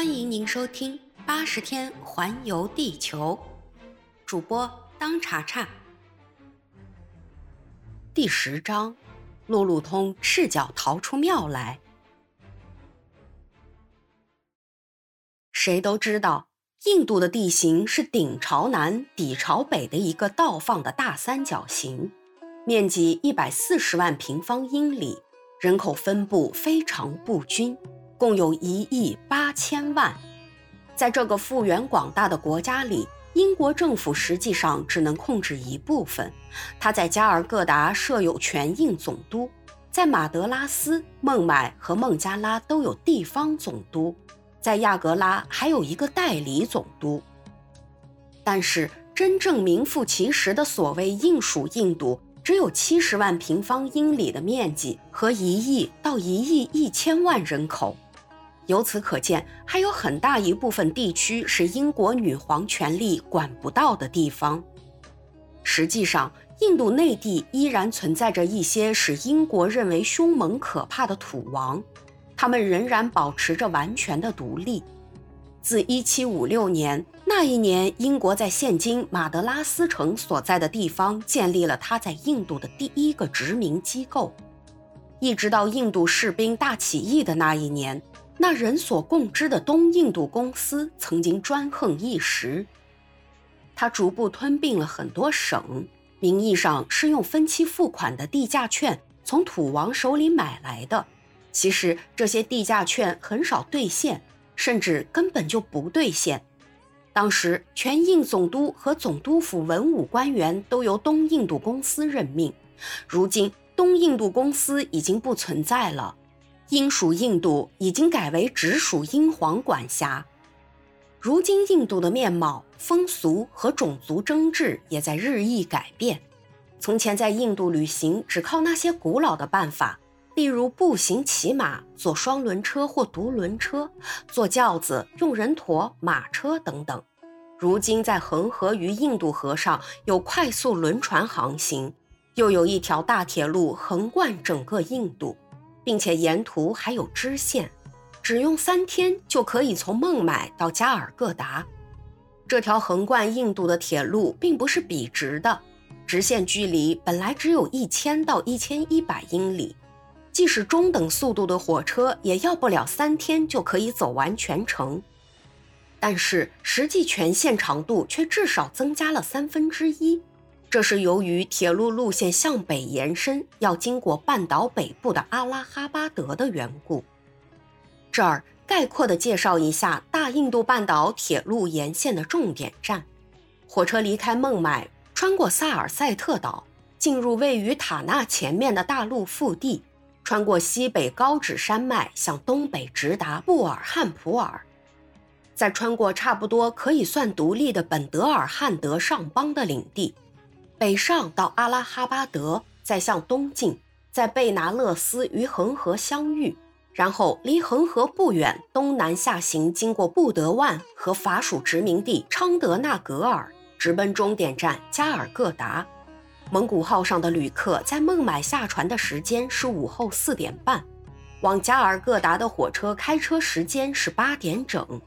欢迎您收听《八十天环游地球》，主播当查查。第十章：路路通赤脚逃出庙来。谁都知道，印度的地形是顶朝南、底朝北的一个倒放的大三角形，面积一百四十万平方英里，人口分布非常不均。共有一亿八千万，在这个幅员广大的国家里，英国政府实际上只能控制一部分。它在加尔各答设有全印总督，在马德拉斯、孟买和孟加拉都有地方总督，在亚格拉还有一个代理总督。但是，真正名副其实的所谓印属印度。只有七十万平方英里的面积和一亿到一亿一千万人口。由此可见，还有很大一部分地区是英国女皇权力管不到的地方。实际上，印度内地依然存在着一些使英国认为凶猛可怕的土王，他们仍然保持着完全的独立。自1756年那一年，英国在现今马德拉斯城所在的地方建立了他在印度的第一个殖民机构，一直到印度士兵大起义的那一年。那人所共知的东印度公司曾经专横一时，他逐步吞并了很多省，名义上是用分期付款的地价券从土王手里买来的，其实这些地价券很少兑现，甚至根本就不兑现。当时全印总督和总督府文武官员都由东印度公司任命，如今东印度公司已经不存在了。英属印度已经改为直属英皇管辖。如今，印度的面貌、风俗和种族争执也在日益改变。从前，在印度旅行只靠那些古老的办法，例如步行、骑马、坐双轮车或独轮车、坐轿子、用人驮、马车等等。如今，在恒河与印度河上有快速轮船航行，又有一条大铁路横贯整个印度。并且沿途还有支线，只用三天就可以从孟买到加尔各答。这条横贯印度的铁路并不是笔直的，直线距离本来只有一千到一千一百英里，即使中等速度的火车也要不了三天就可以走完全程。但是实际全线长度却至少增加了三分之一。这是由于铁路路线向北延伸，要经过半岛北部的阿拉哈巴德的缘故。这儿概括地介绍一下大印度半岛铁路沿线的重点站：火车离开孟买，穿过萨尔塞特岛，进入位于塔纳前面的大陆腹地，穿过西北高指山脉，向东北直达布尔汉普尔，再穿过差不多可以算独立的本德尔汉德上邦的领地。北上到阿拉哈巴德，再向东进，在贝拿勒斯与恒河相遇，然后离恒河不远，东南下行，经过布德万和法属殖民地昌德纳格尔，直奔终点站加尔各答。蒙古号上的旅客在孟买下船的时间是午后四点半，往加尔各答的火车开车时间是八点整。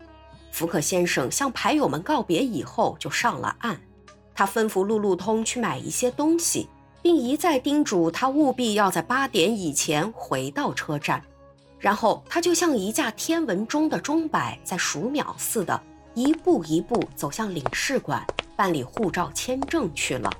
福克先生向牌友们告别以后，就上了岸。他吩咐路路通去买一些东西，并一再叮嘱他务必要在八点以前回到车站。然后他就像一架天文钟的钟摆在数秒似的，一步一步走向领事馆办理护照签证去了。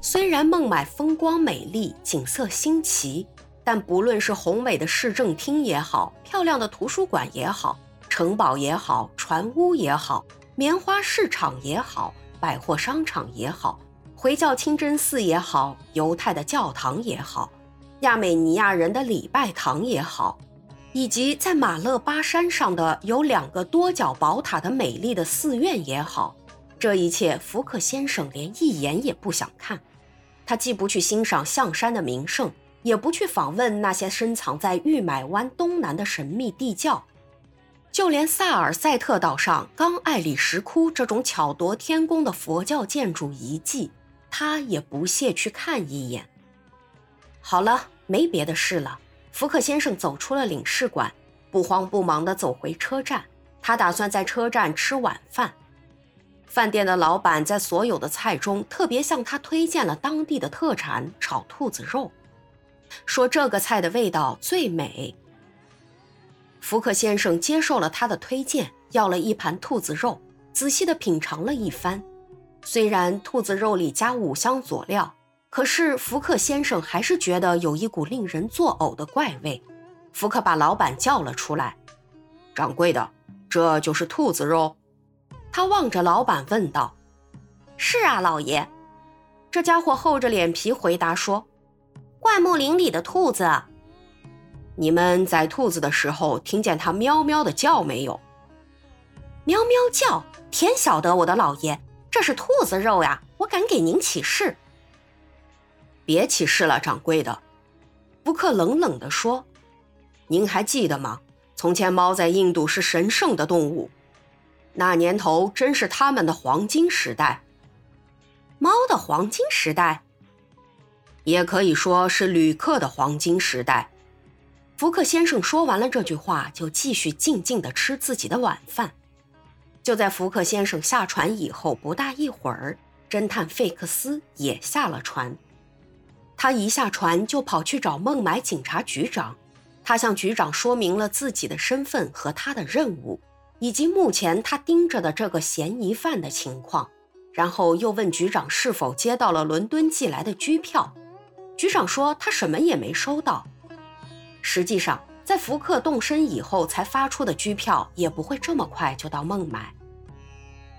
虽然孟买风光美丽，景色新奇，但不论是宏伟的市政厅也好，漂亮的图书馆也好，城堡也好，船屋也好，棉花市场也好。百货商场也好，回教清真寺也好，犹太的教堂也好，亚美尼亚人的礼拜堂也好，以及在马勒巴山上的有两个多角宝塔的美丽的寺院也好，这一切福克先生连一眼也不想看。他既不去欣赏象山的名胜，也不去访问那些深藏在玉买湾东南的神秘地窖。就连萨尔塞特岛上冈艾里石窟这种巧夺天工的佛教建筑遗迹，他也不屑去看一眼。好了，没别的事了。福克先生走出了领事馆，不慌不忙地走回车站，他打算在车站吃晚饭。饭店的老板在所有的菜中特别向他推荐了当地的特产炒兔子肉，说这个菜的味道最美。福克先生接受了他的推荐，要了一盘兔子肉，仔细的品尝了一番。虽然兔子肉里加五香佐料，可是福克先生还是觉得有一股令人作呕的怪味。福克把老板叫了出来：“掌柜的，这就是兔子肉。”他望着老板问道：“是啊，老爷。”这家伙厚着脸皮回答说：“灌木林里的兔子。”你们宰兔子的时候听见它喵喵的叫没有？喵喵叫！天晓得，我的老爷，这是兔子肉呀！我敢给您起誓。别起誓了，掌柜的。福克冷冷地说：“您还记得吗？从前猫在印度是神圣的动物。”那年头真是他们的黄金时代，猫的黄金时代，也可以说是旅客的黄金时代。福克先生说完了这句话，就继续静静地吃自己的晚饭。就在福克先生下船以后不大一会儿，侦探费克斯也下了船。他一下船就跑去找孟买警察局长，他向局长说明了自己的身份和他的任务。以及目前他盯着的这个嫌疑犯的情况，然后又问局长是否接到了伦敦寄来的居票。局长说他什么也没收到。实际上，在福克动身以后才发出的拘票也不会这么快就到孟买。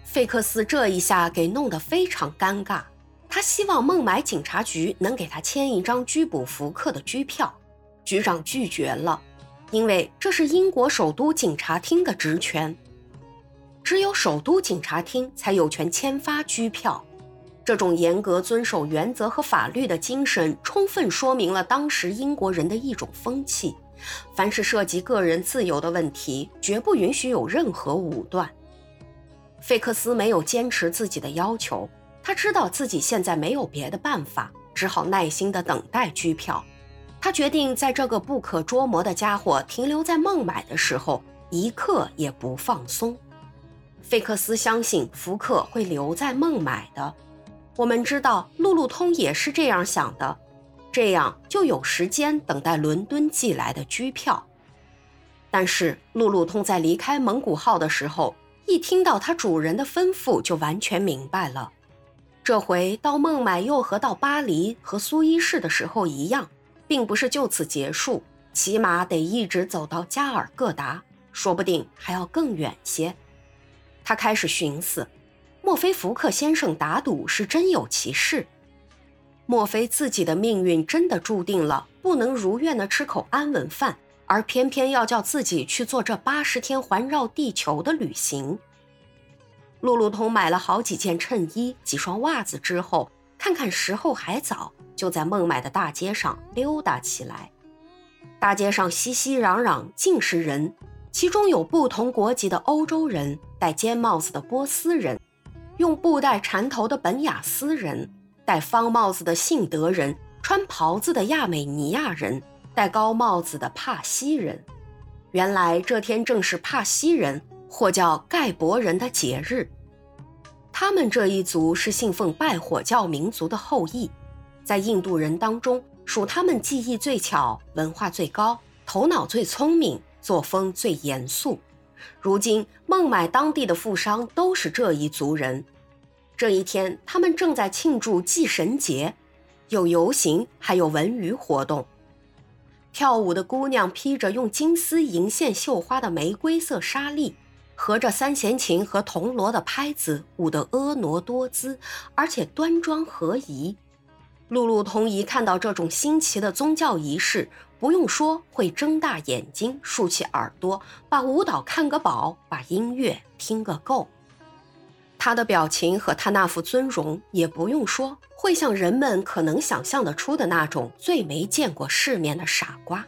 费克斯这一下给弄得非常尴尬，他希望孟买警察局能给他签一张拘捕福克的拘票，局长拒绝了。因为这是英国首都警察厅的职权，只有首都警察厅才有权签发拘票。这种严格遵守原则和法律的精神，充分说明了当时英国人的一种风气：凡是涉及个人自由的问题，绝不允许有任何武断。费克斯没有坚持自己的要求，他知道自己现在没有别的办法，只好耐心地等待拘票。他决定在这个不可捉摸的家伙停留在孟买的时候，一刻也不放松。费克斯相信福克会留在孟买的。我们知道路路通也是这样想的，这样就有时间等待伦敦寄来的居票。但是路路通在离开蒙古号的时候，一听到他主人的吩咐，就完全明白了。这回到孟买又和到巴黎和苏伊士的时候一样。并不是就此结束，起码得一直走到加尔各答，说不定还要更远些。他开始寻思：莫非福克先生打赌是真有其事？莫非自己的命运真的注定了不能如愿的吃口安稳饭，而偏偏要叫自己去做这八十天环绕地球的旅行？路路通买了好几件衬衣、几双袜子之后，看看时候还早。就在孟买的大街上溜达起来，大街上熙熙攘攘，尽是人，其中有不同国籍的欧洲人，戴尖帽子的波斯人，用布袋缠头的本雅斯人，戴方帽子的信德人，穿袍子的亚美尼亚人，戴高帽子的帕西人。原来这天正是帕西人或叫盖博人的节日，他们这一族是信奉拜火教民族的后裔。在印度人当中，属他们技艺最巧、文化最高、头脑最聪明、作风最严肃。如今，孟买当地的富商都是这一族人。这一天，他们正在庆祝祭神节，有游行，还有文娱活动。跳舞的姑娘披着用金丝银线绣花的玫瑰色纱丽，合着三弦琴和铜锣的拍子，舞得婀娜多姿，而且端庄合宜。路路通一看到这种新奇的宗教仪式，不用说，会睁大眼睛，竖起耳朵，把舞蹈看个饱，把音乐听个够。他的表情和他那副尊容，也不用说，会像人们可能想象得出的那种最没见过世面的傻瓜。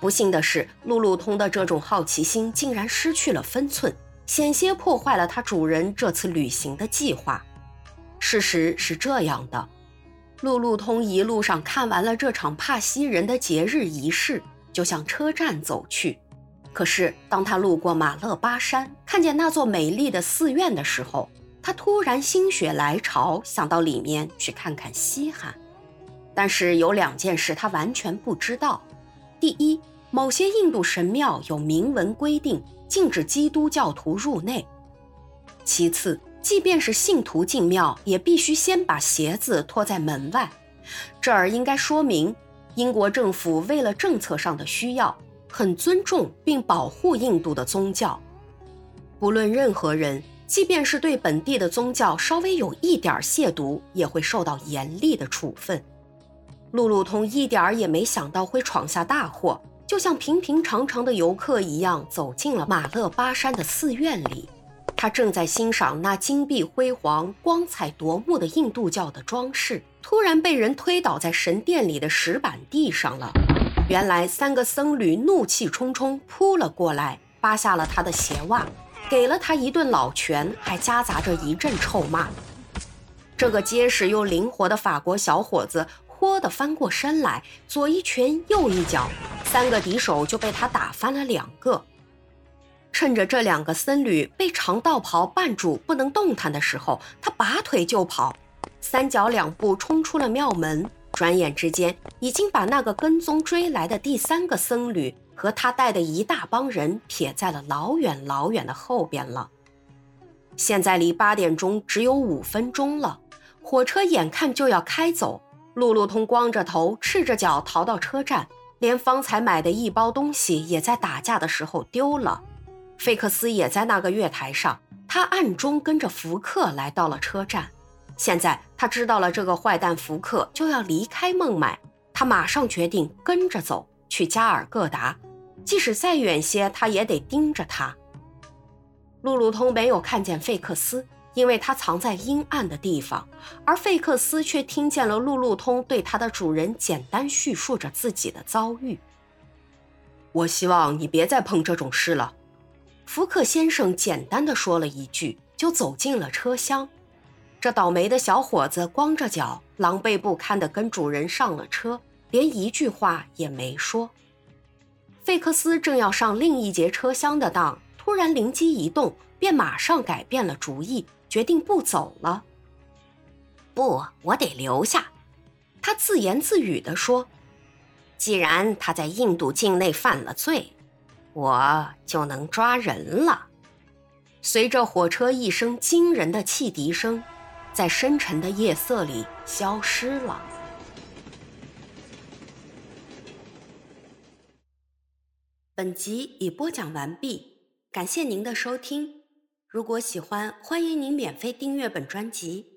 不幸的是，路路通的这种好奇心竟然失去了分寸，险些破坏了他主人这次旅行的计划。事实是这样的。路路通一路上看完了这场帕西人的节日仪式，就向车站走去。可是当他路过马勒巴山，看见那座美丽的寺院的时候，他突然心血来潮，想到里面去看看稀罕。但是有两件事他完全不知道：第一，某些印度神庙有明文规定禁止基督教徒入内；其次，即便是信徒进庙，也必须先把鞋子脱在门外。这儿应该说明，英国政府为了政策上的需要，很尊重并保护印度的宗教。不论任何人，即便是对本地的宗教稍微有一点亵渎，也会受到严厉的处分。路路通一点儿也没想到会闯下大祸，就像平平常常的游客一样，走进了马勒巴山的寺院里。他正在欣赏那金碧辉煌、光彩夺目的印度教的装饰，突然被人推倒在神殿里的石板地上了。原来三个僧侣怒气冲冲扑了过来，扒下了他的鞋袜，给了他一顿老拳，还夹杂着一阵臭骂。这个结实又灵活的法国小伙子豁地翻过身来，左一拳，右一脚，三个敌手就被他打翻了两个。趁着这两个僧侣被长道袍绊住不能动弹的时候，他拔腿就跑，三脚两步冲出了庙门。转眼之间，已经把那个跟踪追来的第三个僧侣和他带的一大帮人撇在了老远老远的后边了。现在离八点钟只有五分钟了，火车眼看就要开走。路路通光着头、赤着脚逃到车站，连方才买的一包东西也在打架的时候丢了。费克斯也在那个月台上，他暗中跟着福克来到了车站。现在他知道了这个坏蛋福克就要离开孟买，他马上决定跟着走去加尔各答，即使再远些，他也得盯着他。路路通没有看见费克斯，因为他藏在阴暗的地方，而费克斯却听见了路路通对他的主人简单叙述着自己的遭遇。我希望你别再碰这种事了。福克先生简单的说了一句，就走进了车厢。这倒霉的小伙子光着脚，狼狈不堪的跟主人上了车，连一句话也没说。费克斯正要上另一节车厢的当，突然灵机一动，便马上改变了主意，决定不走了。不，我得留下。他自言自语地说：“既然他在印度境内犯了罪。”我就能抓人了。随着火车一声惊人的汽笛声，在深沉的夜色里消失了。本集已播讲完毕，感谢您的收听。如果喜欢，欢迎您免费订阅本专辑。